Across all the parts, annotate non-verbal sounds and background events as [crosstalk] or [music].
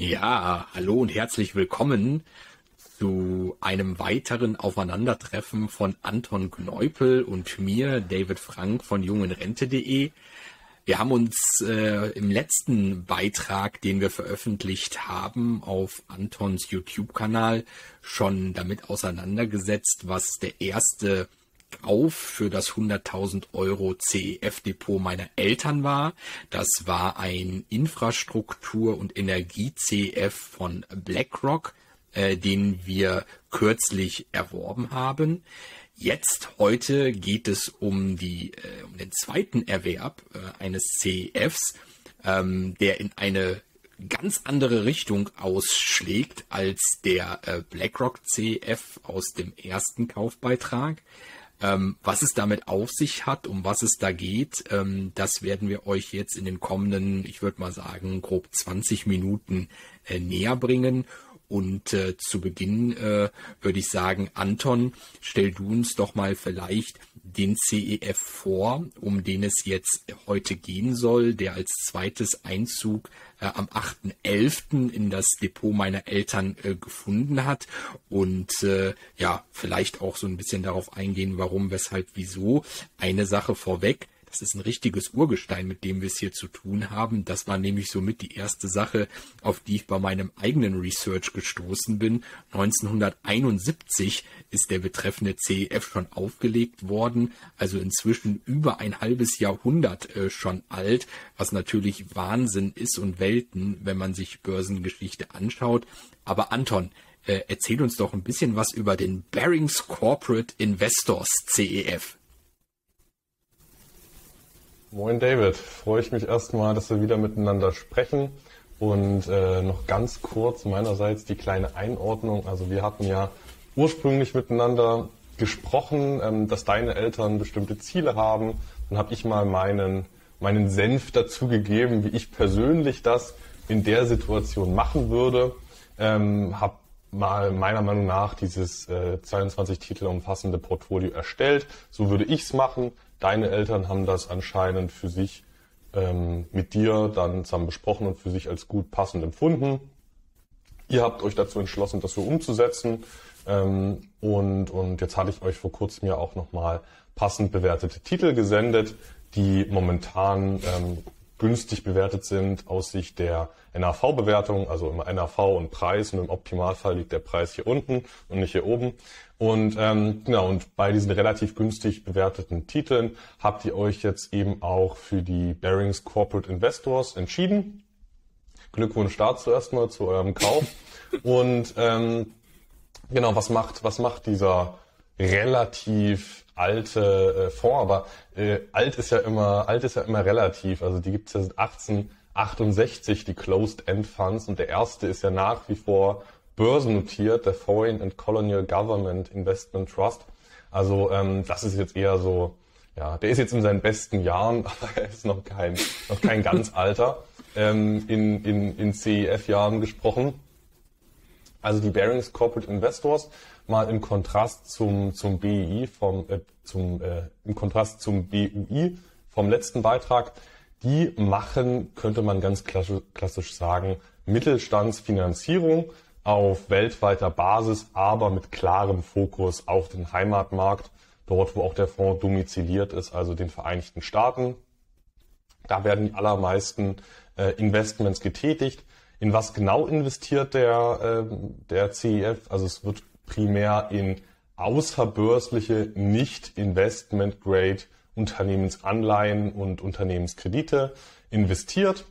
Ja, hallo und herzlich willkommen zu einem weiteren Aufeinandertreffen von Anton Kneupel und mir, David Frank von jungenrente.de. Wir haben uns äh, im letzten Beitrag, den wir veröffentlicht haben, auf Antons YouTube-Kanal schon damit auseinandergesetzt, was der erste Kauf für das 100.000 Euro CEF-Depot meiner Eltern war. Das war ein Infrastruktur- und Energie-CEF von BlackRock, äh, den wir kürzlich erworben haben. Jetzt heute geht es um die äh, um den zweiten Erwerb äh, eines CEFs, ähm, der in eine ganz andere Richtung ausschlägt als der äh, BlackRock CEF aus dem ersten Kaufbeitrag. Ähm, was es damit auf sich hat, um was es da geht, ähm, das werden wir euch jetzt in den kommenden, ich würde mal sagen, grob 20 Minuten äh, näher bringen. Und äh, zu Beginn äh, würde ich sagen, Anton, stell du uns doch mal vielleicht den CEF vor, um den es jetzt heute gehen soll, der als zweites Einzug äh, am 8.11. in das Depot meiner Eltern äh, gefunden hat und äh, ja, vielleicht auch so ein bisschen darauf eingehen, warum, weshalb, wieso. Eine Sache vorweg. Das ist ein richtiges Urgestein, mit dem wir es hier zu tun haben. Das war nämlich somit die erste Sache, auf die ich bei meinem eigenen Research gestoßen bin. 1971 ist der betreffende CEF schon aufgelegt worden, also inzwischen über ein halbes Jahrhundert äh, schon alt, was natürlich Wahnsinn ist und Welten, wenn man sich Börsengeschichte anschaut. Aber Anton, äh, erzähl uns doch ein bisschen was über den Barings Corporate Investors CEF. Moin David, freue ich mich erstmal, dass wir wieder miteinander sprechen. Und äh, noch ganz kurz meinerseits die kleine Einordnung. Also wir hatten ja ursprünglich miteinander gesprochen, ähm, dass deine Eltern bestimmte Ziele haben. Dann habe ich mal meinen, meinen Senf dazu gegeben, wie ich persönlich das in der Situation machen würde. Ähm, habe mal meiner Meinung nach dieses äh, 22 Titel umfassende Portfolio erstellt. So würde ich es machen. Deine Eltern haben das anscheinend für sich ähm, mit dir dann zusammen besprochen und für sich als gut passend empfunden. Ihr habt euch dazu entschlossen, das so umzusetzen. Ähm, und, und jetzt hatte ich euch vor kurzem ja auch nochmal passend bewertete Titel gesendet, die momentan ähm, günstig bewertet sind aus Sicht der NAV-Bewertung, also immer NAV und Preis und im Optimalfall liegt der Preis hier unten und nicht hier oben. Und ähm, genau, und bei diesen relativ günstig bewerteten Titeln habt ihr euch jetzt eben auch für die Bearings Corporate Investors entschieden. Glückwunsch dazu erstmal zu eurem Kauf. [laughs] Und ähm, genau, was macht, was macht dieser relativ alte äh, Fonds? Aber äh, alt ist ja immer, alt ist ja immer relativ. Also die gibt es ja seit 1868, die Closed End Funds, und der erste ist ja nach wie vor börsennotiert, der Foreign and Colonial Government Investment Trust. Also ähm, das ist jetzt eher so, ja, der ist jetzt in seinen besten Jahren, [laughs] aber er ist noch kein, noch kein ganz alter, ähm, in, in, in CEF-Jahren gesprochen. Also die Bearings Corporate Investors mal im Kontrast zum, zum BI vom, äh, zum, äh, im Kontrast zum BUI vom letzten Beitrag. Die machen, könnte man ganz klassisch sagen, Mittelstandsfinanzierung auf weltweiter Basis, aber mit klarem Fokus auf den Heimatmarkt, dort wo auch der Fonds domiziliert ist, also den Vereinigten Staaten. Da werden die allermeisten äh, Investments getätigt. In was genau investiert der, äh, der CEF? Also es wird primär in außerbörsliche, nicht Investment-Grade Unternehmensanleihen und Unternehmenskredite investiert.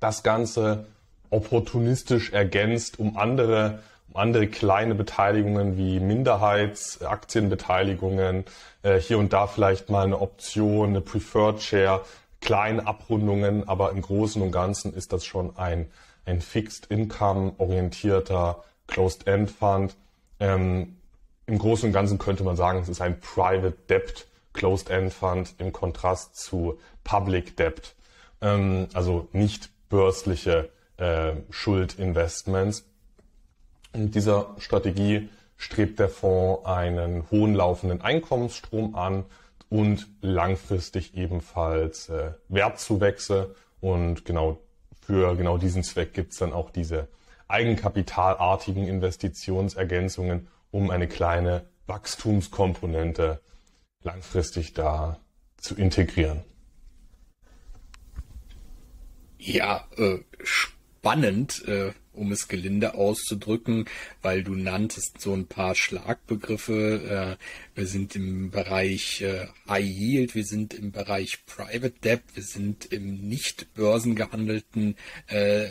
Das Ganze opportunistisch ergänzt um andere, um andere kleine Beteiligungen wie Minderheitsaktienbeteiligungen, äh, hier und da vielleicht mal eine Option, eine Preferred Share, kleine Abrundungen, aber im Großen und Ganzen ist das schon ein, ein Fixed Income orientierter Closed End Fund. Ähm, Im Großen und Ganzen könnte man sagen, es ist ein Private Debt Closed End Fund im Kontrast zu Public Debt, ähm, also nicht börsliche äh, Schuldinvestments. In dieser Strategie strebt der Fonds einen hohen laufenden Einkommensstrom an und langfristig ebenfalls äh, Wertzuwächse. Und genau für genau diesen Zweck gibt es dann auch diese eigenkapitalartigen Investitionsergänzungen, um eine kleine Wachstumskomponente langfristig da zu integrieren. Ja, äh, spannend. Äh, um es gelinde auszudrücken, weil du nanntest so ein paar Schlagbegriffe. Äh, wir sind im Bereich äh, High Yield, wir sind im Bereich Private Debt, wir sind im nicht börsengehandelten äh,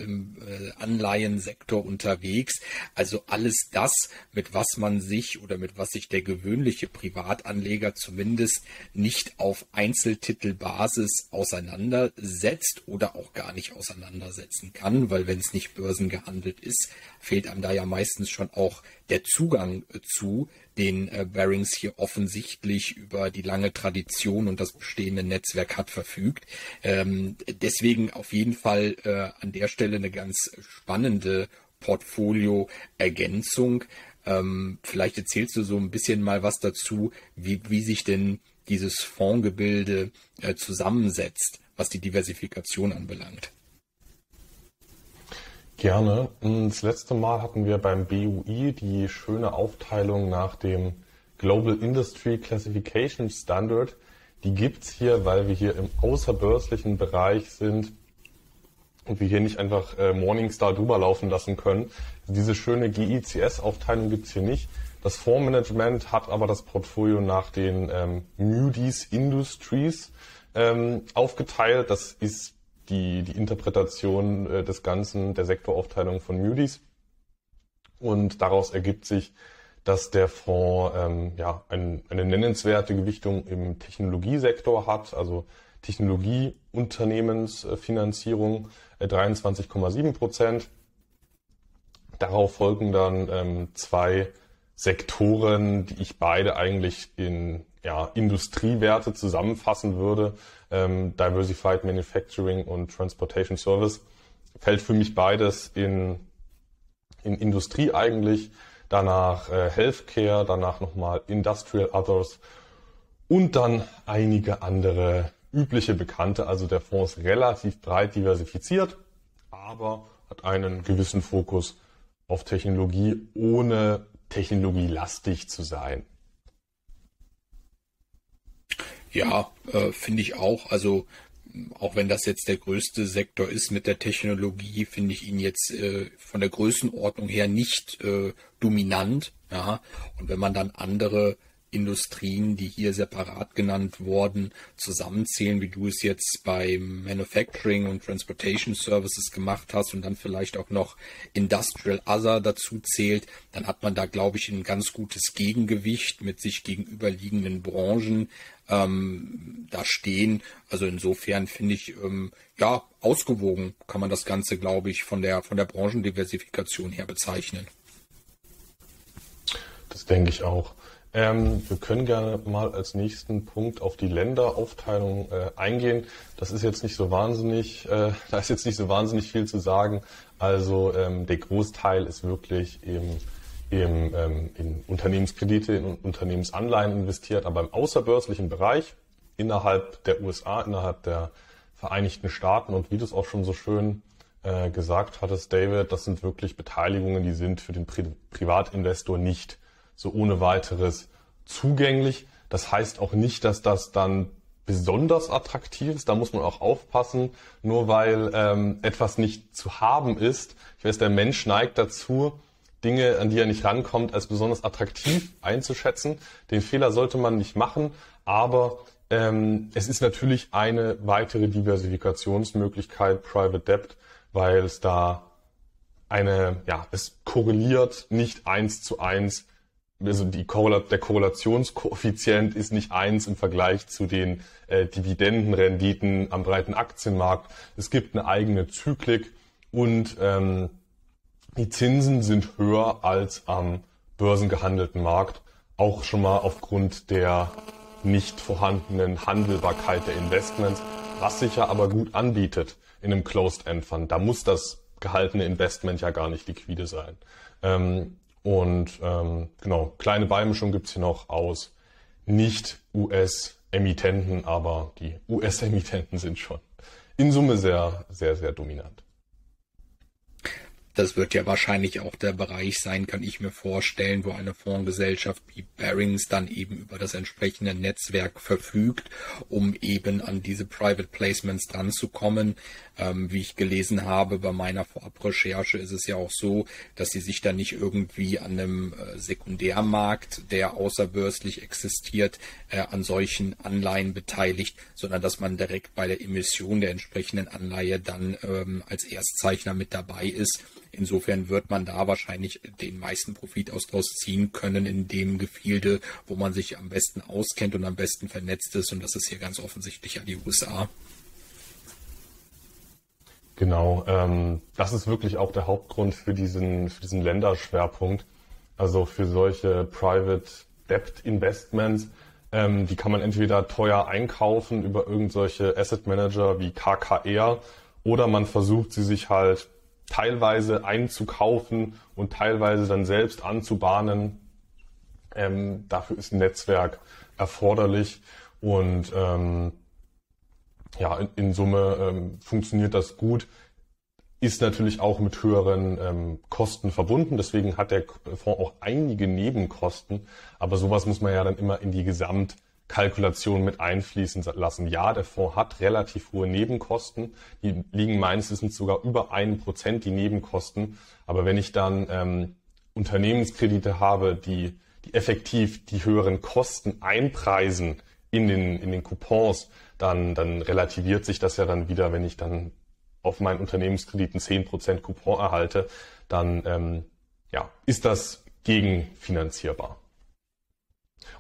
Anleihensektor unterwegs. Also alles das, mit was man sich oder mit was sich der gewöhnliche Privatanleger zumindest nicht auf Einzeltitelbasis auseinandersetzt oder auch gar nicht auseinandersetzen kann, weil wenn es nicht börsengehandelt gehandelt ist, fehlt einem da ja meistens schon auch der Zugang äh, zu, den äh, Barings hier offensichtlich über die lange Tradition und das bestehende Netzwerk hat verfügt. Ähm, deswegen auf jeden Fall äh, an der Stelle eine ganz spannende Portfolio-Ergänzung. Ähm, vielleicht erzählst du so ein bisschen mal was dazu, wie, wie sich denn dieses Fondsgebilde äh, zusammensetzt, was die Diversifikation anbelangt. Gerne. Das letzte Mal hatten wir beim BUI die schöne Aufteilung nach dem Global Industry Classification Standard. Die gibt's hier, weil wir hier im außerbörslichen Bereich sind und wir hier nicht einfach äh, Morningstar drüber laufen lassen können. Diese schöne GICS-Aufteilung gibt's hier nicht. Das Fondsmanagement hat aber das Portfolio nach den ähm, Moody's Industries ähm, aufgeteilt. Das ist die, die Interpretation äh, des Ganzen, der Sektoraufteilung von Moody's. Und daraus ergibt sich, dass der Fonds ähm, ja, ein, eine nennenswerte Gewichtung im Technologiesektor hat, also Technologieunternehmensfinanzierung äh, 23,7 Prozent. Darauf folgen dann ähm, zwei Sektoren, die ich beide eigentlich in ja, Industriewerte zusammenfassen würde, ähm, Diversified Manufacturing und Transportation Service, fällt für mich beides in, in Industrie eigentlich, danach äh, Healthcare, danach nochmal Industrial Others und dann einige andere übliche Bekannte. Also der Fonds ist relativ breit diversifiziert, aber hat einen gewissen Fokus auf Technologie, ohne technologielastig zu sein. Ja, äh, finde ich auch. Also auch wenn das jetzt der größte Sektor ist mit der Technologie, finde ich ihn jetzt äh, von der Größenordnung her nicht äh, dominant. Ja, und wenn man dann andere Industrien, die hier separat genannt wurden, zusammenzählen, wie du es jetzt beim Manufacturing und Transportation Services gemacht hast und dann vielleicht auch noch Industrial Other dazu zählt, dann hat man da, glaube ich, ein ganz gutes Gegengewicht mit sich gegenüberliegenden Branchen ähm, da stehen. Also insofern finde ich, ähm, ja, ausgewogen kann man das Ganze, glaube ich, von der, von der Branchendiversifikation her bezeichnen. Das denke ich auch. Ähm, wir können gerne mal als nächsten Punkt auf die Länderaufteilung äh, eingehen. Das ist jetzt nicht so wahnsinnig, äh, [laughs] da ist jetzt nicht so wahnsinnig viel zu sagen. Also ähm, der Großteil ist wirklich im, im, ähm, in Unternehmenskredite, in Unternehmensanleihen investiert, aber im außerbörslichen Bereich innerhalb der USA, innerhalb der Vereinigten Staaten und wie du es auch schon so schön äh, gesagt hattest, David, das sind wirklich Beteiligungen, die sind für den Pri Privatinvestor nicht so ohne weiteres zugänglich. Das heißt auch nicht, dass das dann besonders attraktiv ist. Da muss man auch aufpassen, nur weil ähm, etwas nicht zu haben ist. Ich weiß, der Mensch neigt dazu, Dinge, an die er nicht rankommt, als besonders attraktiv einzuschätzen. Den Fehler sollte man nicht machen, aber ähm, es ist natürlich eine weitere Diversifikationsmöglichkeit, Private Debt, weil es da eine, ja, es korreliert nicht eins zu eins also die Korrela der Korrelationskoeffizient ist nicht eins im Vergleich zu den äh, Dividendenrenditen am breiten Aktienmarkt. Es gibt eine eigene Zyklik und ähm, die Zinsen sind höher als am börsengehandelten Markt, auch schon mal aufgrund der nicht vorhandenen Handelbarkeit der Investments, was sich ja aber gut anbietet in einem Closed-End-Fund. Da muss das gehaltene Investment ja gar nicht liquide sein. Ähm, und ähm, genau, kleine Beimischung gibt's hier noch aus nicht US-Emittenten, aber die US-Emittenten sind schon in Summe sehr, sehr, sehr dominant. Das wird ja wahrscheinlich auch der Bereich sein, kann ich mir vorstellen, wo eine Fondsgesellschaft wie Barings dann eben über das entsprechende Netzwerk verfügt, um eben an diese Private Placements dran zu kommen. Ähm, wie ich gelesen habe bei meiner Vorabrecherche ist es ja auch so, dass sie sich da nicht irgendwie an einem äh, Sekundärmarkt, der außerbörslich existiert, äh, an solchen Anleihen beteiligt, sondern dass man direkt bei der Emission der entsprechenden Anleihe dann ähm, als Erstzeichner mit dabei ist Insofern wird man da wahrscheinlich den meisten Profit aus draus ziehen können in dem Gefilde, wo man sich am besten auskennt und am besten vernetzt ist. Und das ist hier ganz offensichtlich ja die USA. Genau, ähm, das ist wirklich auch der Hauptgrund für diesen, für diesen Länderschwerpunkt. Also für solche Private Debt Investments, ähm, die kann man entweder teuer einkaufen über irgendwelche Asset Manager wie KKR oder man versucht sie sich halt teilweise einzukaufen und teilweise dann selbst anzubahnen. Ähm, dafür ist ein Netzwerk erforderlich und ähm, ja, in, in Summe ähm, funktioniert das gut. Ist natürlich auch mit höheren ähm, Kosten verbunden. Deswegen hat der Fonds auch einige Nebenkosten. Aber sowas muss man ja dann immer in die Gesamt Kalkulation mit einfließen lassen. Ja, der Fonds hat relativ hohe Nebenkosten. Die liegen meines Wissens sogar über einen Prozent, die Nebenkosten. Aber wenn ich dann ähm, Unternehmenskredite habe, die, die effektiv die höheren Kosten einpreisen in den, in den Coupons, dann, dann relativiert sich das ja dann wieder, wenn ich dann auf meinen Unternehmenskrediten zehn Prozent Coupon erhalte, dann ähm, ja, ist das gegenfinanzierbar.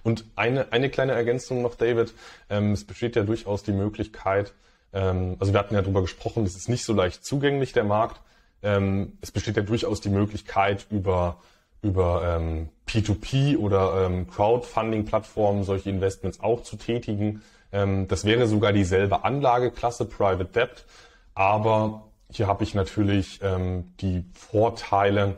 Und eine, eine kleine Ergänzung noch, David. Ähm, es besteht ja durchaus die Möglichkeit, ähm, also wir hatten ja darüber gesprochen, das ist nicht so leicht zugänglich, der Markt. Ähm, es besteht ja durchaus die Möglichkeit, über, über ähm, P2P oder ähm, Crowdfunding-Plattformen solche Investments auch zu tätigen. Ähm, das wäre sogar dieselbe Anlageklasse, Private Debt. Aber hier habe ich natürlich ähm, die Vorteile,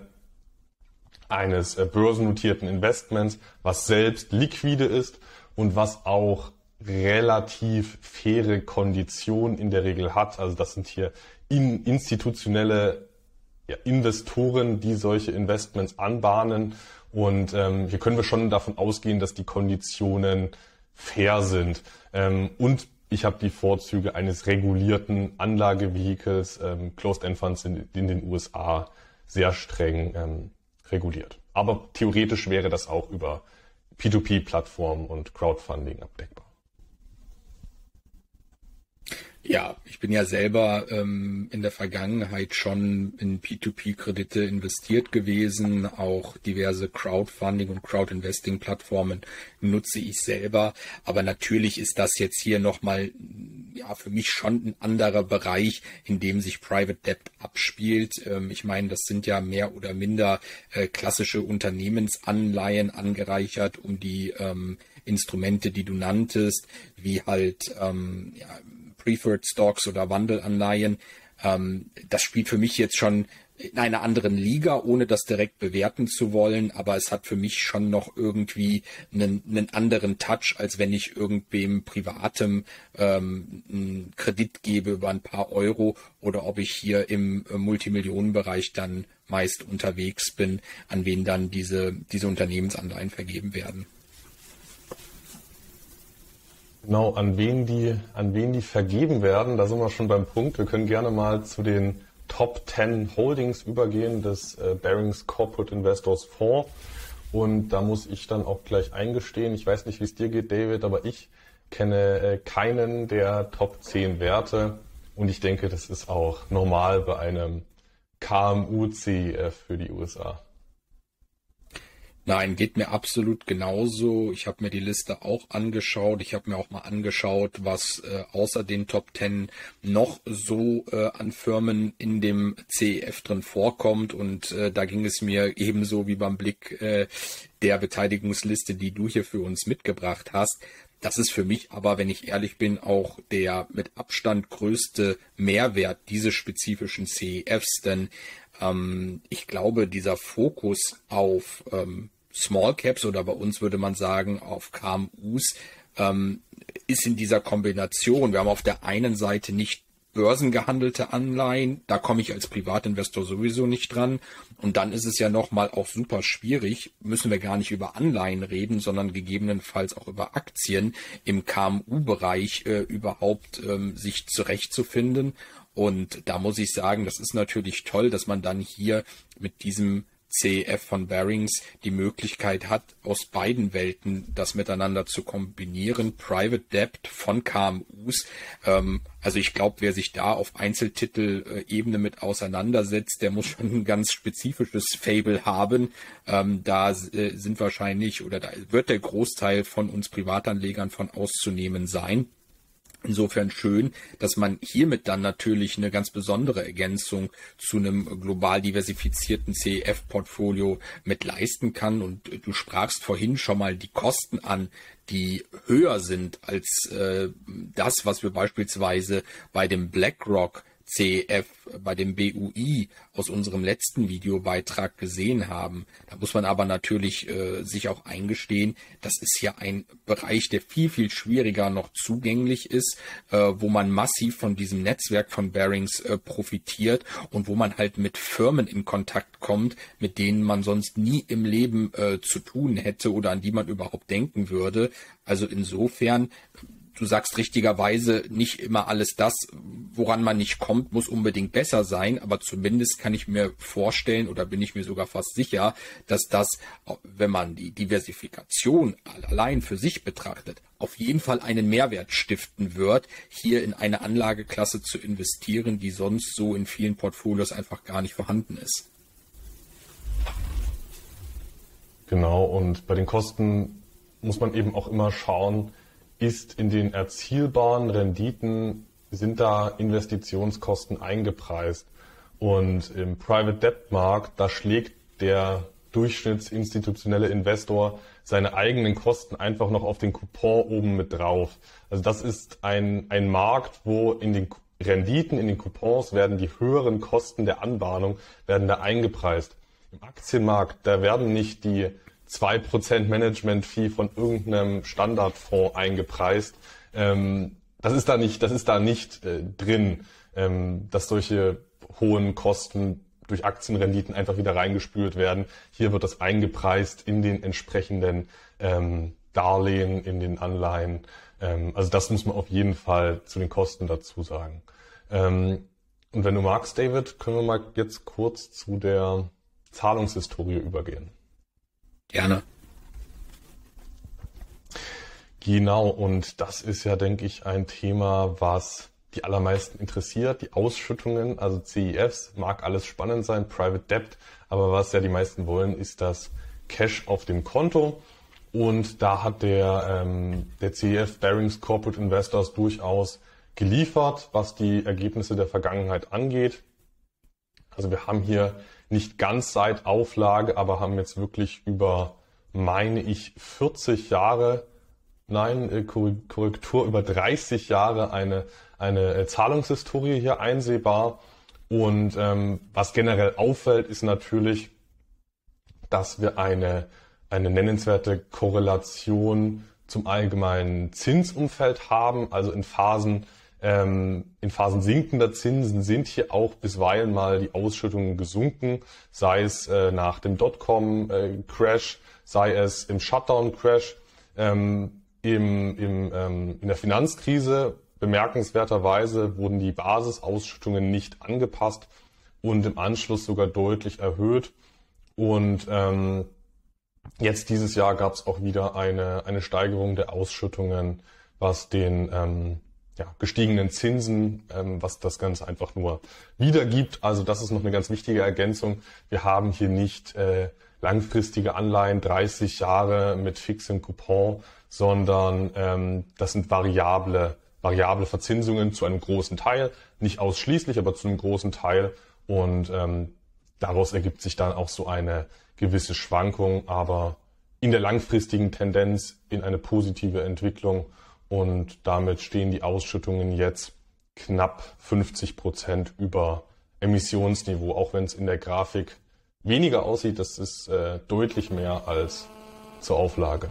eines äh, börsennotierten Investments, was selbst liquide ist und was auch relativ faire Konditionen in der Regel hat. Also das sind hier in, institutionelle ja, Investoren, die solche Investments anbahnen. Und ähm, hier können wir schon davon ausgehen, dass die Konditionen fair sind. Ähm, und ich habe die Vorzüge eines regulierten Anlagevehikels. Ähm, Closed End Funds sind in den USA sehr streng ähm, reguliert. Aber theoretisch wäre das auch über P2P-Plattformen und Crowdfunding abdeckbar. Ja, ich bin ja selber ähm, in der Vergangenheit schon in P2P-Kredite investiert gewesen. Auch diverse Crowdfunding- und Crowdinvesting-Plattformen nutze ich selber. Aber natürlich ist das jetzt hier nochmal ja, für mich schon ein anderer Bereich, in dem sich Private Debt abspielt. Ähm, ich meine, das sind ja mehr oder minder äh, klassische Unternehmensanleihen angereichert um die ähm, Instrumente, die du nanntest, wie halt ähm, ja, Preferred Stocks oder Wandelanleihen. Ähm, das spielt für mich jetzt schon in einer anderen Liga, ohne das direkt bewerten zu wollen, aber es hat für mich schon noch irgendwie einen, einen anderen Touch, als wenn ich irgendwem privatem ähm, einen Kredit gebe über ein paar Euro oder ob ich hier im Multimillionenbereich dann meist unterwegs bin, an wen dann diese, diese Unternehmensanleihen vergeben werden. Genau, an wen die, an wen die vergeben werden, da sind wir schon beim Punkt. Wir können gerne mal zu den Top 10 Holdings übergehen des äh, Barings Corporate Investors Fonds. Und da muss ich dann auch gleich eingestehen, ich weiß nicht, wie es dir geht, David, aber ich kenne äh, keinen der Top 10 Werte. Und ich denke, das ist auch normal bei einem KMU-CEF für die USA. Nein, geht mir absolut genauso. Ich habe mir die Liste auch angeschaut. Ich habe mir auch mal angeschaut, was äh, außer den Top Ten noch so äh, an Firmen in dem CEF drin vorkommt. Und äh, da ging es mir ebenso wie beim Blick äh, der Beteiligungsliste, die du hier für uns mitgebracht hast. Das ist für mich aber, wenn ich ehrlich bin, auch der mit Abstand größte Mehrwert dieses spezifischen CEFs, denn ähm, ich glaube, dieser Fokus auf ähm, Small Caps oder bei uns würde man sagen auf KMUs ähm, ist in dieser Kombination. Wir haben auf der einen Seite nicht börsengehandelte Anleihen, da komme ich als Privatinvestor sowieso nicht dran. Und dann ist es ja nochmal auch super schwierig, müssen wir gar nicht über Anleihen reden, sondern gegebenenfalls auch über Aktien im KMU-Bereich äh, überhaupt ähm, sich zurechtzufinden. Und da muss ich sagen, das ist natürlich toll, dass man dann hier mit diesem CEF von Barings die Möglichkeit hat, aus beiden Welten das miteinander zu kombinieren. Private Debt von KMUs. Ähm, also ich glaube, wer sich da auf Einzeltitel-Ebene mit auseinandersetzt, der muss schon ein ganz spezifisches Fable haben. Ähm, da äh, sind wahrscheinlich oder da wird der Großteil von uns Privatanlegern von auszunehmen sein. Insofern schön, dass man hiermit dann natürlich eine ganz besondere Ergänzung zu einem global diversifizierten CEF-Portfolio mit leisten kann. Und du sprachst vorhin schon mal die Kosten an, die höher sind als äh, das, was wir beispielsweise bei dem BlackRock CF bei dem BUI aus unserem letzten Videobeitrag gesehen haben. Da muss man aber natürlich äh, sich auch eingestehen, das ist ja ein Bereich, der viel, viel schwieriger noch zugänglich ist, äh, wo man massiv von diesem Netzwerk von Bearings äh, profitiert und wo man halt mit Firmen in Kontakt kommt, mit denen man sonst nie im Leben äh, zu tun hätte oder an die man überhaupt denken würde. Also insofern du sagst richtigerweise, nicht immer alles das, woran man nicht kommt, muss unbedingt besser sein, aber zumindest kann ich mir vorstellen oder bin ich mir sogar fast sicher, dass das, wenn man die Diversifikation allein für sich betrachtet, auf jeden Fall einen Mehrwert stiften wird, hier in eine Anlageklasse zu investieren, die sonst so in vielen Portfolios einfach gar nicht vorhanden ist. Genau, und bei den Kosten muss man eben auch immer schauen, ist in den erzielbaren Renditen, sind da Investitionskosten eingepreist. Und im Private Debt Markt, da schlägt der durchschnittsinstitutionelle Investor seine eigenen Kosten einfach noch auf den Coupon oben mit drauf. Also das ist ein, ein Markt, wo in den Renditen, in den Coupons werden die höheren Kosten der Anbahnung, werden da eingepreist. Im Aktienmarkt, da werden nicht die 2% Management-Fee von irgendeinem Standardfonds eingepreist. Ähm, das ist da nicht, das ist da nicht äh, drin, ähm, dass solche hohen Kosten durch Aktienrenditen einfach wieder reingespült werden. Hier wird das eingepreist in den entsprechenden ähm, Darlehen, in den Anleihen. Ähm, also das muss man auf jeden Fall zu den Kosten dazu sagen. Ähm, und wenn du magst, David, können wir mal jetzt kurz zu der Zahlungshistorie übergehen. Gerne. Genau, und das ist ja, denke ich, ein Thema, was die allermeisten interessiert. Die Ausschüttungen, also CEFs, mag alles spannend sein, Private Debt, aber was ja die meisten wollen, ist das Cash auf dem Konto. Und da hat der, ähm, der CEF Barings Corporate Investors durchaus geliefert, was die Ergebnisse der Vergangenheit angeht. Also wir haben hier nicht ganz seit Auflage, aber haben jetzt wirklich über, meine ich, 40 Jahre, nein, äh, Korrektur, über 30 Jahre eine, eine äh, Zahlungshistorie hier einsehbar. Und ähm, was generell auffällt, ist natürlich, dass wir eine, eine nennenswerte Korrelation zum allgemeinen Zinsumfeld haben, also in Phasen, ähm, in Phasen sinkender Zinsen sind hier auch bisweilen mal die Ausschüttungen gesunken, sei es äh, nach dem Dotcom-Crash, äh, sei es im Shutdown-Crash. Ähm, im, im, ähm, in der Finanzkrise bemerkenswerterweise wurden die Basisausschüttungen nicht angepasst und im Anschluss sogar deutlich erhöht. Und ähm, jetzt dieses Jahr gab es auch wieder eine, eine Steigerung der Ausschüttungen, was den ähm, ja, gestiegenen Zinsen, ähm, was das Ganze einfach nur wiedergibt. Also das ist noch eine ganz wichtige Ergänzung. Wir haben hier nicht äh, langfristige Anleihen, 30 Jahre mit fixem Coupon, sondern ähm, das sind variable, variable Verzinsungen zu einem großen Teil, nicht ausschließlich, aber zu einem großen Teil. Und ähm, daraus ergibt sich dann auch so eine gewisse Schwankung, aber in der langfristigen Tendenz in eine positive Entwicklung und damit stehen die Ausschüttungen jetzt knapp 50 Prozent über Emissionsniveau, auch wenn es in der Grafik weniger aussieht, das ist äh, deutlich mehr als zur Auflage.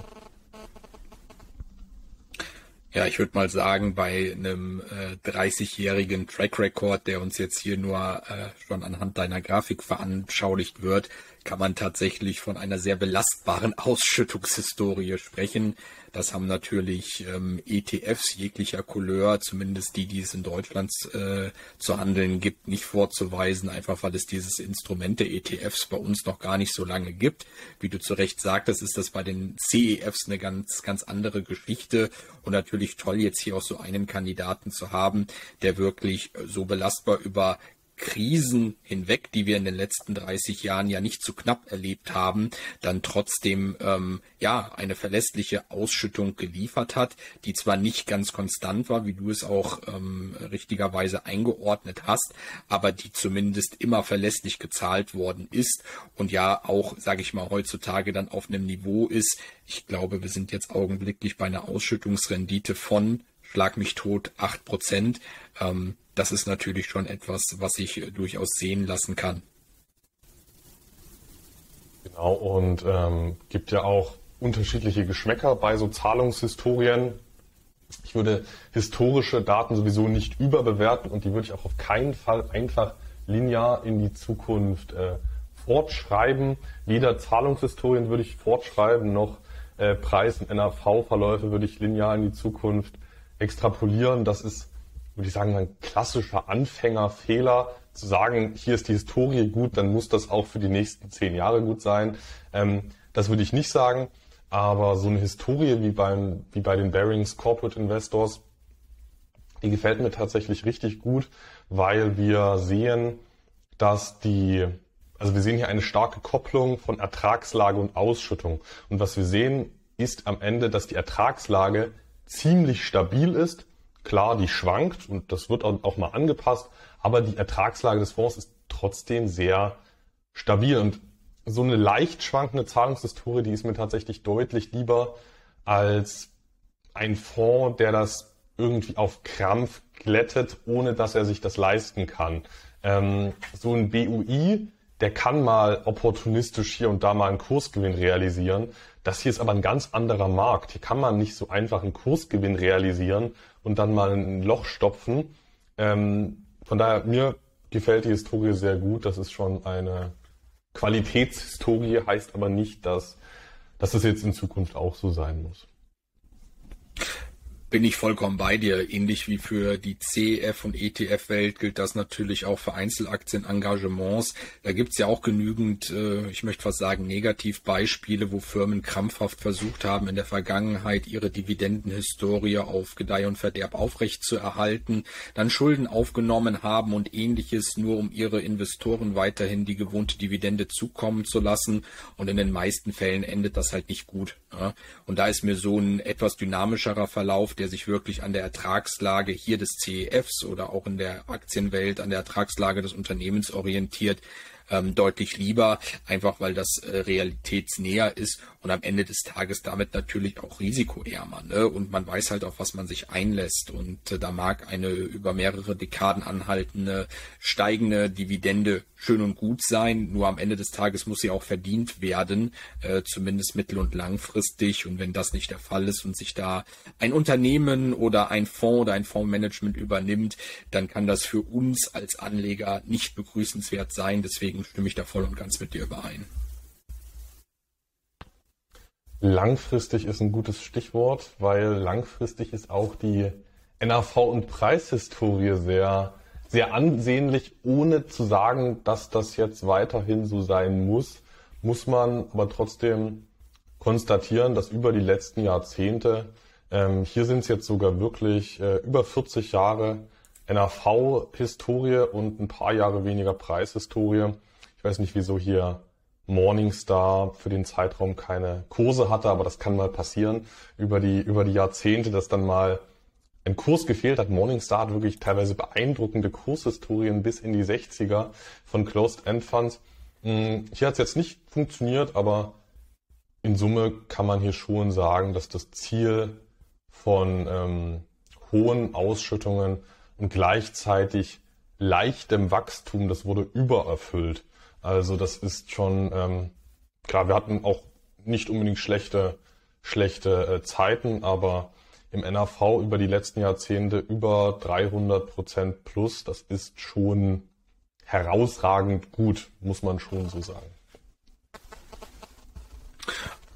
Ja, ich würde mal sagen, bei einem äh, 30-jährigen Track Record, der uns jetzt hier nur äh, schon anhand deiner Grafik veranschaulicht wird, kann man tatsächlich von einer sehr belastbaren Ausschüttungshistorie sprechen. Das haben natürlich ähm, ETFs jeglicher Couleur, zumindest die, die es in Deutschland äh, zu handeln gibt, nicht vorzuweisen, einfach weil es dieses Instrument der ETFs bei uns noch gar nicht so lange gibt. Wie du zu Recht sagtest, ist das bei den CEFs eine ganz, ganz andere Geschichte und natürlich toll, jetzt hier auch so einen Kandidaten zu haben, der wirklich so belastbar über Krisen hinweg, die wir in den letzten 30 Jahren ja nicht zu knapp erlebt haben, dann trotzdem ähm, ja eine verlässliche Ausschüttung geliefert hat, die zwar nicht ganz konstant war, wie du es auch ähm, richtigerweise eingeordnet hast, aber die zumindest immer verlässlich gezahlt worden ist und ja auch, sage ich mal, heutzutage dann auf einem Niveau ist. Ich glaube, wir sind jetzt augenblicklich bei einer Ausschüttungsrendite von Schlag mich tot, acht Prozent. Ähm, das ist natürlich schon etwas, was sich durchaus sehen lassen kann. Genau, und ähm, gibt ja auch unterschiedliche Geschmäcker bei so Zahlungshistorien. Ich würde historische Daten sowieso nicht überbewerten und die würde ich auch auf keinen Fall einfach linear in die Zukunft äh, fortschreiben. Weder Zahlungshistorien würde ich fortschreiben, noch äh, Preis- und NAV-Verläufe würde ich linear in die Zukunft extrapolieren. Das ist, würde ich sagen, ein klassischer Anfängerfehler, zu sagen, hier ist die Historie gut, dann muss das auch für die nächsten zehn Jahre gut sein. Ähm, das würde ich nicht sagen. Aber so eine Historie wie, beim, wie bei den Bearings Corporate Investors, die gefällt mir tatsächlich richtig gut, weil wir sehen, dass die, also wir sehen hier eine starke Kopplung von Ertragslage und Ausschüttung. Und was wir sehen, ist am Ende, dass die Ertragslage ziemlich stabil ist. Klar, die schwankt und das wird auch mal angepasst, aber die Ertragslage des Fonds ist trotzdem sehr stabil. Und so eine leicht schwankende Zahlungshistorie, die ist mir tatsächlich deutlich lieber als ein Fonds, der das irgendwie auf Krampf glättet, ohne dass er sich das leisten kann. Ähm, so ein BUI, der kann mal opportunistisch hier und da mal einen Kursgewinn realisieren. Das hier ist aber ein ganz anderer Markt. Hier kann man nicht so einfach einen Kursgewinn realisieren und dann mal ein Loch stopfen. Ähm, von daher, mir gefällt die Historie sehr gut. Das ist schon eine Qualitätshistorie, heißt aber nicht, dass, dass das jetzt in Zukunft auch so sein muss bin ich vollkommen bei dir. Ähnlich wie für die CF- und ETF-Welt gilt das natürlich auch für Einzelaktien-Engagements. Da gibt's ja auch genügend, äh, ich möchte fast sagen, Negativbeispiele, wo Firmen krampfhaft versucht haben, in der Vergangenheit ihre Dividendenhistorie auf Gedeih und Verderb aufrecht zu erhalten, dann Schulden aufgenommen haben und ähnliches, nur um ihre Investoren weiterhin die gewohnte Dividende zukommen zu lassen. Und in den meisten Fällen endet das halt nicht gut. Ja? Und da ist mir so ein etwas dynamischerer Verlauf der sich wirklich an der Ertragslage hier des CEFs oder auch in der Aktienwelt an der Ertragslage des Unternehmens orientiert, ähm, deutlich lieber, einfach weil das äh, realitätsnäher ist und am Ende des Tages damit natürlich auch risikoärmer. Ne? Und man weiß halt, auf was man sich einlässt. Und äh, da mag eine über mehrere Dekaden anhaltende steigende Dividende schön und gut sein, nur am Ende des Tages muss sie auch verdient werden, äh, zumindest mittel- und langfristig. Und wenn das nicht der Fall ist und sich da ein Unternehmen oder ein Fonds oder ein Fondsmanagement übernimmt, dann kann das für uns als Anleger nicht begrüßenswert sein. Deswegen stimme ich da voll und ganz mit dir überein. Langfristig ist ein gutes Stichwort, weil langfristig ist auch die NAV- und Preishistorie sehr sehr ansehnlich, ohne zu sagen, dass das jetzt weiterhin so sein muss, muss man aber trotzdem konstatieren, dass über die letzten Jahrzehnte, ähm, hier sind es jetzt sogar wirklich äh, über 40 Jahre NAV-Historie und ein paar Jahre weniger Preishistorie. Ich weiß nicht, wieso hier Morningstar für den Zeitraum keine Kurse hatte, aber das kann mal passieren über die, über die Jahrzehnte, dass dann mal ein Kurs gefehlt hat. Morningstar hat wirklich teilweise beeindruckende Kurshistorien bis in die 60er von Closed-End Funds. Hm, hier hat es jetzt nicht funktioniert, aber in Summe kann man hier schon sagen, dass das Ziel von ähm, hohen Ausschüttungen und gleichzeitig leichtem Wachstum, das wurde übererfüllt. Also das ist schon, ähm, klar, wir hatten auch nicht unbedingt schlechte, schlechte äh, Zeiten, aber im NAV über die letzten Jahrzehnte über 300 Prozent plus. Das ist schon herausragend gut, muss man schon so sagen.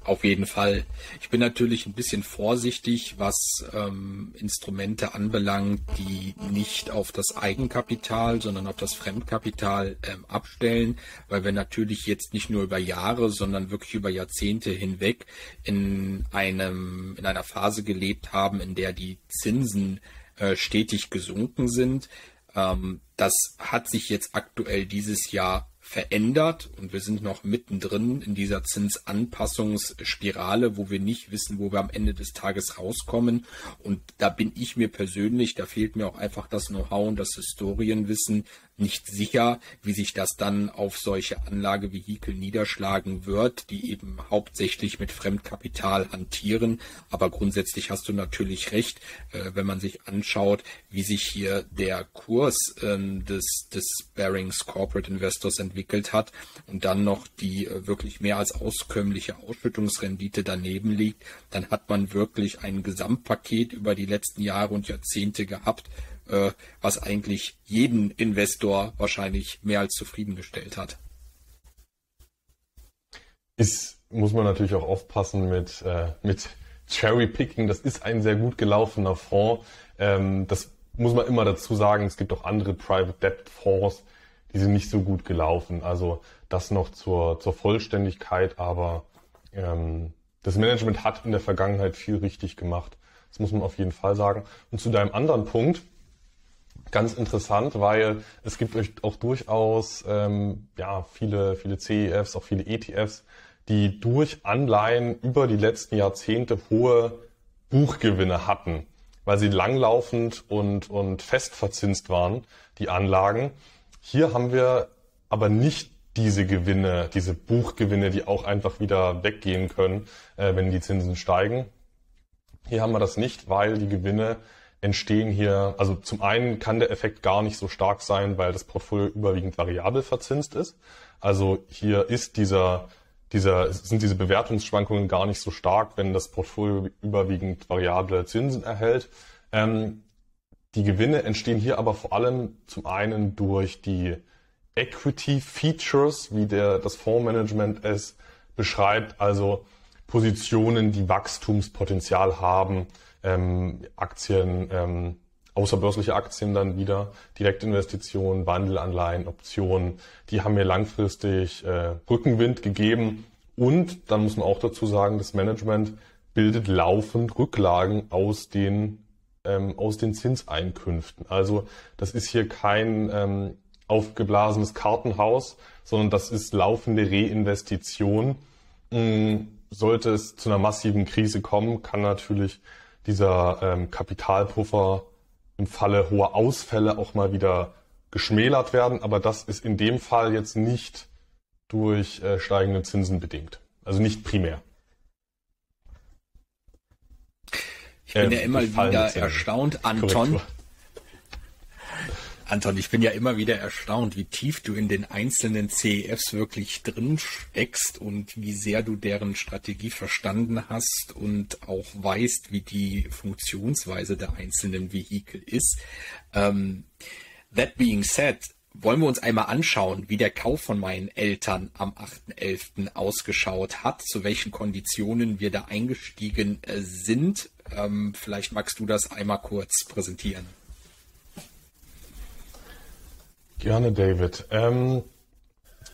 Auf jeden Fall. Ich bin natürlich ein bisschen vorsichtig, was ähm, Instrumente anbelangt, die nicht auf das Eigenkapital, sondern auf das Fremdkapital ähm, abstellen, weil wir natürlich jetzt nicht nur über Jahre, sondern wirklich über Jahrzehnte hinweg in einem in einer Phase gelebt haben, in der die Zinsen äh, stetig gesunken sind. Ähm, das hat sich jetzt aktuell dieses Jahr verändert und wir sind noch mittendrin in dieser Zinsanpassungsspirale, wo wir nicht wissen, wo wir am Ende des Tages rauskommen. Und da bin ich mir persönlich, da fehlt mir auch einfach das Know-how und das Historienwissen, nicht sicher, wie sich das dann auf solche Anlagevehikel niederschlagen wird, die eben hauptsächlich mit Fremdkapital hantieren. Aber grundsätzlich hast du natürlich recht, äh, wenn man sich anschaut, wie sich hier der Kurs äh, des, des Barings Corporate Investors entwickelt hat und dann noch die äh, wirklich mehr als auskömmliche Ausschüttungsrendite daneben liegt, dann hat man wirklich ein Gesamtpaket über die letzten Jahre und Jahrzehnte gehabt, äh, was eigentlich jeden Investor wahrscheinlich mehr als zufriedengestellt hat. Ist, muss man natürlich auch aufpassen mit, äh, mit Cherry Picking. Das ist ein sehr gut gelaufener Fonds. Ähm, das muss man immer dazu sagen. Es gibt auch andere Private Debt Fonds, die sind nicht so gut gelaufen. Also das noch zur, zur Vollständigkeit, aber ähm, das Management hat in der Vergangenheit viel richtig gemacht. Das muss man auf jeden Fall sagen. Und zu deinem anderen Punkt, ganz interessant, weil es gibt auch durchaus ähm, ja, viele, viele CEFs, auch viele ETFs, die durch Anleihen über die letzten Jahrzehnte hohe Buchgewinne hatten, weil sie langlaufend und, und fest verzinst waren, die Anlagen. Hier haben wir aber nicht diese Gewinne, diese Buchgewinne, die auch einfach wieder weggehen können, äh, wenn die Zinsen steigen. Hier haben wir das nicht, weil die Gewinne entstehen hier, also zum einen kann der Effekt gar nicht so stark sein, weil das Portfolio überwiegend variabel verzinst ist. Also hier ist dieser, dieser, sind diese Bewertungsschwankungen gar nicht so stark, wenn das Portfolio überwiegend variable Zinsen erhält. Ähm, die Gewinne entstehen hier aber vor allem zum einen durch die Equity Features, wie der, das Fondsmanagement es beschreibt, also Positionen, die Wachstumspotenzial haben, ähm, Aktien, ähm, außerbörsliche Aktien dann wieder, Direktinvestitionen, Wandelanleihen, Optionen, die haben mir langfristig äh, Rückenwind gegeben. Und dann muss man auch dazu sagen, das Management bildet laufend Rücklagen aus den, ähm, aus den Zinseinkünften. Also das ist hier kein ähm, aufgeblasenes Kartenhaus, sondern das ist laufende Reinvestition. Hm, sollte es zu einer massiven Krise kommen, kann natürlich dieser ähm, Kapitalpuffer im Falle hoher Ausfälle auch mal wieder geschmälert werden. Aber das ist in dem Fall jetzt nicht durch äh, steigende Zinsen bedingt. Also nicht primär. Ich bin äh, ja immer wieder erstaunt, Anton, Korrektur. Anton, ich bin ja immer wieder erstaunt, wie tief du in den einzelnen CEFs wirklich drin steckst und wie sehr du deren Strategie verstanden hast und auch weißt, wie die Funktionsweise der einzelnen Vehikel ist. Ähm, that being said, wollen wir uns einmal anschauen, wie der Kauf von meinen Eltern am 8.11. ausgeschaut hat, zu welchen Konditionen wir da eingestiegen äh, sind. Ähm, vielleicht magst du das einmal kurz präsentieren. Gerne, David. Ähm,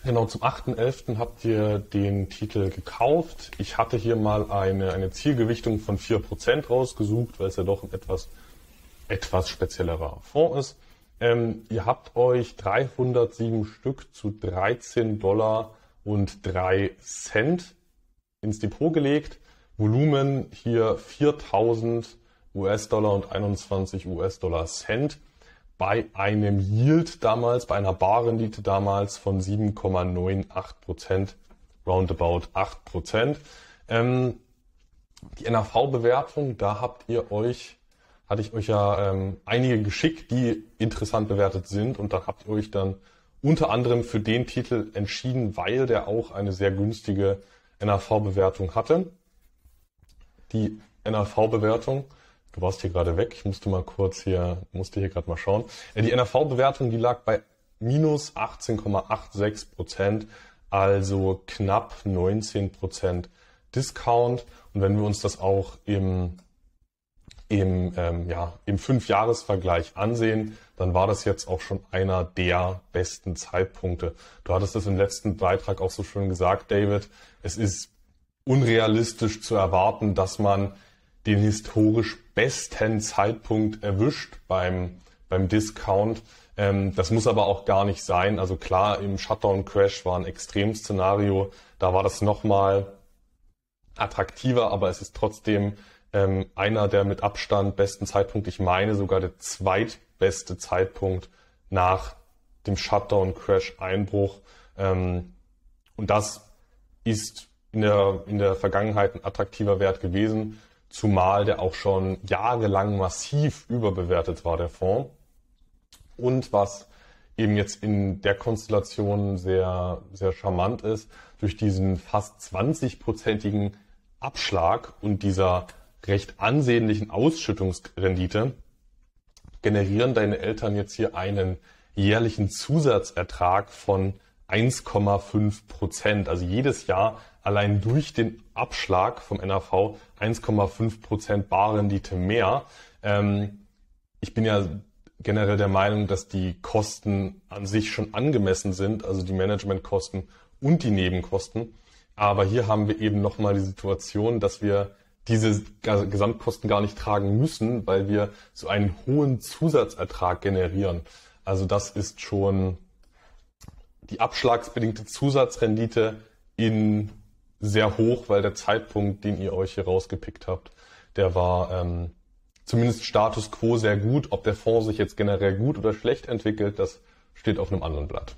genau, zum 8.11. habt ihr den Titel gekauft. Ich hatte hier mal eine, eine Zielgewichtung von 4% rausgesucht, weil es ja doch ein etwas, etwas speziellerer Fonds ist. Ähm, ihr habt euch 307 Stück zu 13 Dollar und 3 Cent ins Depot gelegt. Volumen hier 4000 US-Dollar und 21 US-Dollar Cent bei einem Yield damals, bei einer Barrendite damals von 7,98 Prozent, roundabout 8 Prozent. Ähm, die NAV-Bewertung, da habt ihr euch, hatte ich euch ja ähm, einige geschickt, die interessant bewertet sind und da habt ihr euch dann unter anderem für den Titel entschieden, weil der auch eine sehr günstige NAV-Bewertung hatte. Die NAV-Bewertung Du warst hier gerade weg. Ich musste mal kurz hier, musste hier gerade mal schauen. Äh, die NRV-Bewertung, die lag bei minus 18,86 Prozent, also knapp 19 Prozent Discount. Und wenn wir uns das auch im, im, ähm, ja, im Fünfjahresvergleich ansehen, dann war das jetzt auch schon einer der besten Zeitpunkte. Du hattest das im letzten Beitrag auch so schön gesagt, David. Es ist unrealistisch zu erwarten, dass man den historisch besten Zeitpunkt erwischt beim, beim Discount. Ähm, das muss aber auch gar nicht sein. Also klar, im Shutdown-Crash war ein Extremszenario. Da war das nochmal attraktiver, aber es ist trotzdem ähm, einer der mit Abstand besten Zeitpunkte. Ich meine sogar der zweitbeste Zeitpunkt nach dem Shutdown-Crash-Einbruch. Ähm, und das ist in der, in der Vergangenheit ein attraktiver Wert gewesen, zumal der auch schon jahrelang massiv überbewertet war, der Fonds. Und was eben jetzt in der Konstellation sehr, sehr charmant ist, durch diesen fast 20-prozentigen Abschlag und dieser recht ansehnlichen Ausschüttungsrendite generieren deine Eltern jetzt hier einen jährlichen Zusatzertrag von 1,5 Prozent. Also jedes Jahr allein durch den Abschlag vom NAV 1,5 Prozent Barrendite mehr. Ähm, ich bin ja generell der Meinung, dass die Kosten an sich schon angemessen sind, also die Managementkosten und die Nebenkosten. Aber hier haben wir eben nochmal die Situation, dass wir diese Gesamtkosten gar nicht tragen müssen, weil wir so einen hohen Zusatzertrag generieren. Also das ist schon die abschlagsbedingte Zusatzrendite in sehr hoch, weil der Zeitpunkt, den ihr euch hier rausgepickt habt, der war ähm, zumindest Status quo sehr gut. Ob der Fonds sich jetzt generell gut oder schlecht entwickelt, das steht auf einem anderen Blatt.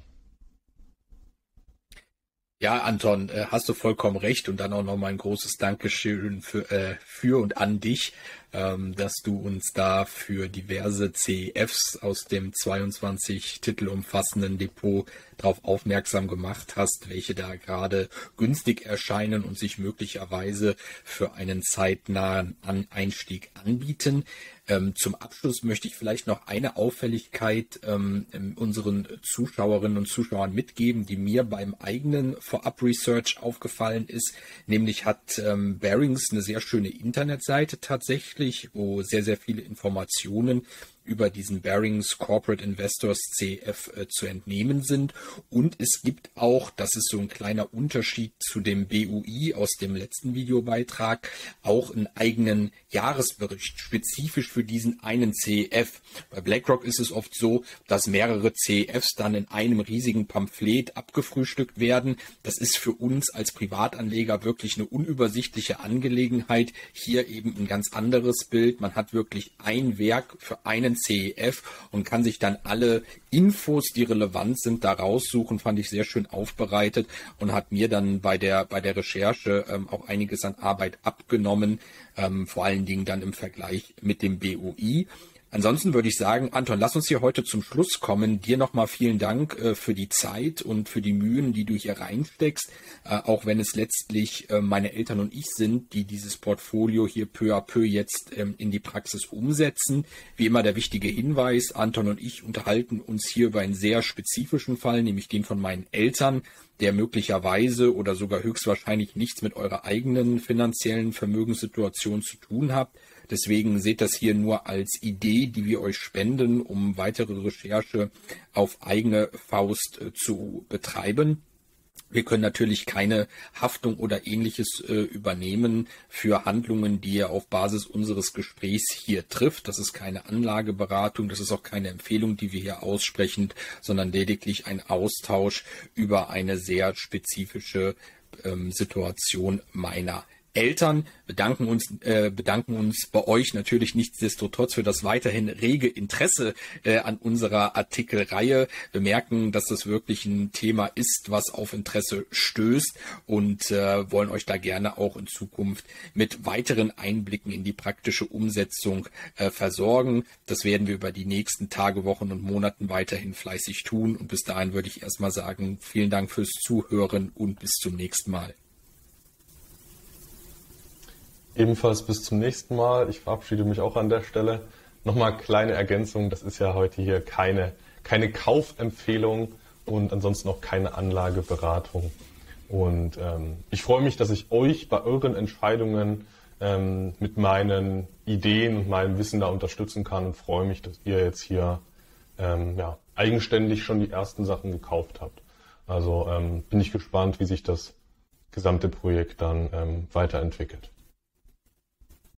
Ja, Anton, äh, hast du vollkommen recht und dann auch nochmal ein großes Dankeschön für, äh, für und an dich, ähm, dass du uns da für diverse CEFs aus dem 22 Titel umfassenden Depot darauf aufmerksam gemacht hast, welche da gerade günstig erscheinen und sich möglicherweise für einen zeitnahen Einstieg anbieten. Ähm, zum Abschluss möchte ich vielleicht noch eine Auffälligkeit ähm, unseren Zuschauerinnen und Zuschauern mitgeben, die mir beim eigenen Vorab-Research aufgefallen ist. Nämlich hat ähm, Bearings eine sehr schöne Internetseite tatsächlich, wo sehr, sehr viele Informationen über diesen Barings Corporate Investors CF äh, zu entnehmen sind. Und es gibt auch, das ist so ein kleiner Unterschied zu dem BUI aus dem letzten Videobeitrag, auch einen eigenen Jahresbericht spezifisch für diesen einen CF. Bei BlackRock ist es oft so, dass mehrere CFs dann in einem riesigen Pamphlet abgefrühstückt werden. Das ist für uns als Privatanleger wirklich eine unübersichtliche Angelegenheit. Hier eben ein ganz anderes Bild. Man hat wirklich ein Werk für einen CEF und kann sich dann alle Infos, die relevant sind, da raussuchen. Fand ich sehr schön aufbereitet und hat mir dann bei der, bei der Recherche ähm, auch einiges an Arbeit abgenommen, ähm, vor allen Dingen dann im Vergleich mit dem BOI. Ansonsten würde ich sagen, Anton, lass uns hier heute zum Schluss kommen. Dir nochmal vielen Dank äh, für die Zeit und für die Mühen, die du hier reinsteckst, äh, auch wenn es letztlich äh, meine Eltern und ich sind, die dieses Portfolio hier peu à peu jetzt ähm, in die Praxis umsetzen. Wie immer der wichtige Hinweis, Anton und ich unterhalten uns hier über einen sehr spezifischen Fall, nämlich den von meinen Eltern, der möglicherweise oder sogar höchstwahrscheinlich nichts mit eurer eigenen finanziellen Vermögenssituation zu tun hat. Deswegen seht das hier nur als Idee, die wir euch spenden, um weitere Recherche auf eigene Faust äh, zu betreiben. Wir können natürlich keine Haftung oder ähnliches äh, übernehmen für Handlungen, die ihr auf Basis unseres Gesprächs hier trifft. Das ist keine Anlageberatung, das ist auch keine Empfehlung, die wir hier aussprechen, sondern lediglich ein Austausch über eine sehr spezifische ähm, Situation meiner Eltern bedanken uns, äh, bedanken uns bei euch natürlich nichtsdestotrotz für das weiterhin rege Interesse äh, an unserer Artikelreihe. Wir merken, dass das wirklich ein Thema ist, was auf Interesse stößt und äh, wollen euch da gerne auch in Zukunft mit weiteren Einblicken in die praktische Umsetzung äh, versorgen. Das werden wir über die nächsten Tage, Wochen und Monaten weiterhin fleißig tun. Und bis dahin würde ich erstmal sagen, vielen Dank fürs Zuhören und bis zum nächsten Mal. Ebenfalls bis zum nächsten Mal. Ich verabschiede mich auch an der Stelle. Nochmal kleine Ergänzung. Das ist ja heute hier keine, keine Kaufempfehlung und ansonsten auch keine Anlageberatung. Und ähm, ich freue mich, dass ich euch bei euren Entscheidungen ähm, mit meinen Ideen und meinem Wissen da unterstützen kann und freue mich, dass ihr jetzt hier ähm, ja, eigenständig schon die ersten Sachen gekauft habt. Also ähm, bin ich gespannt, wie sich das gesamte Projekt dann ähm, weiterentwickelt.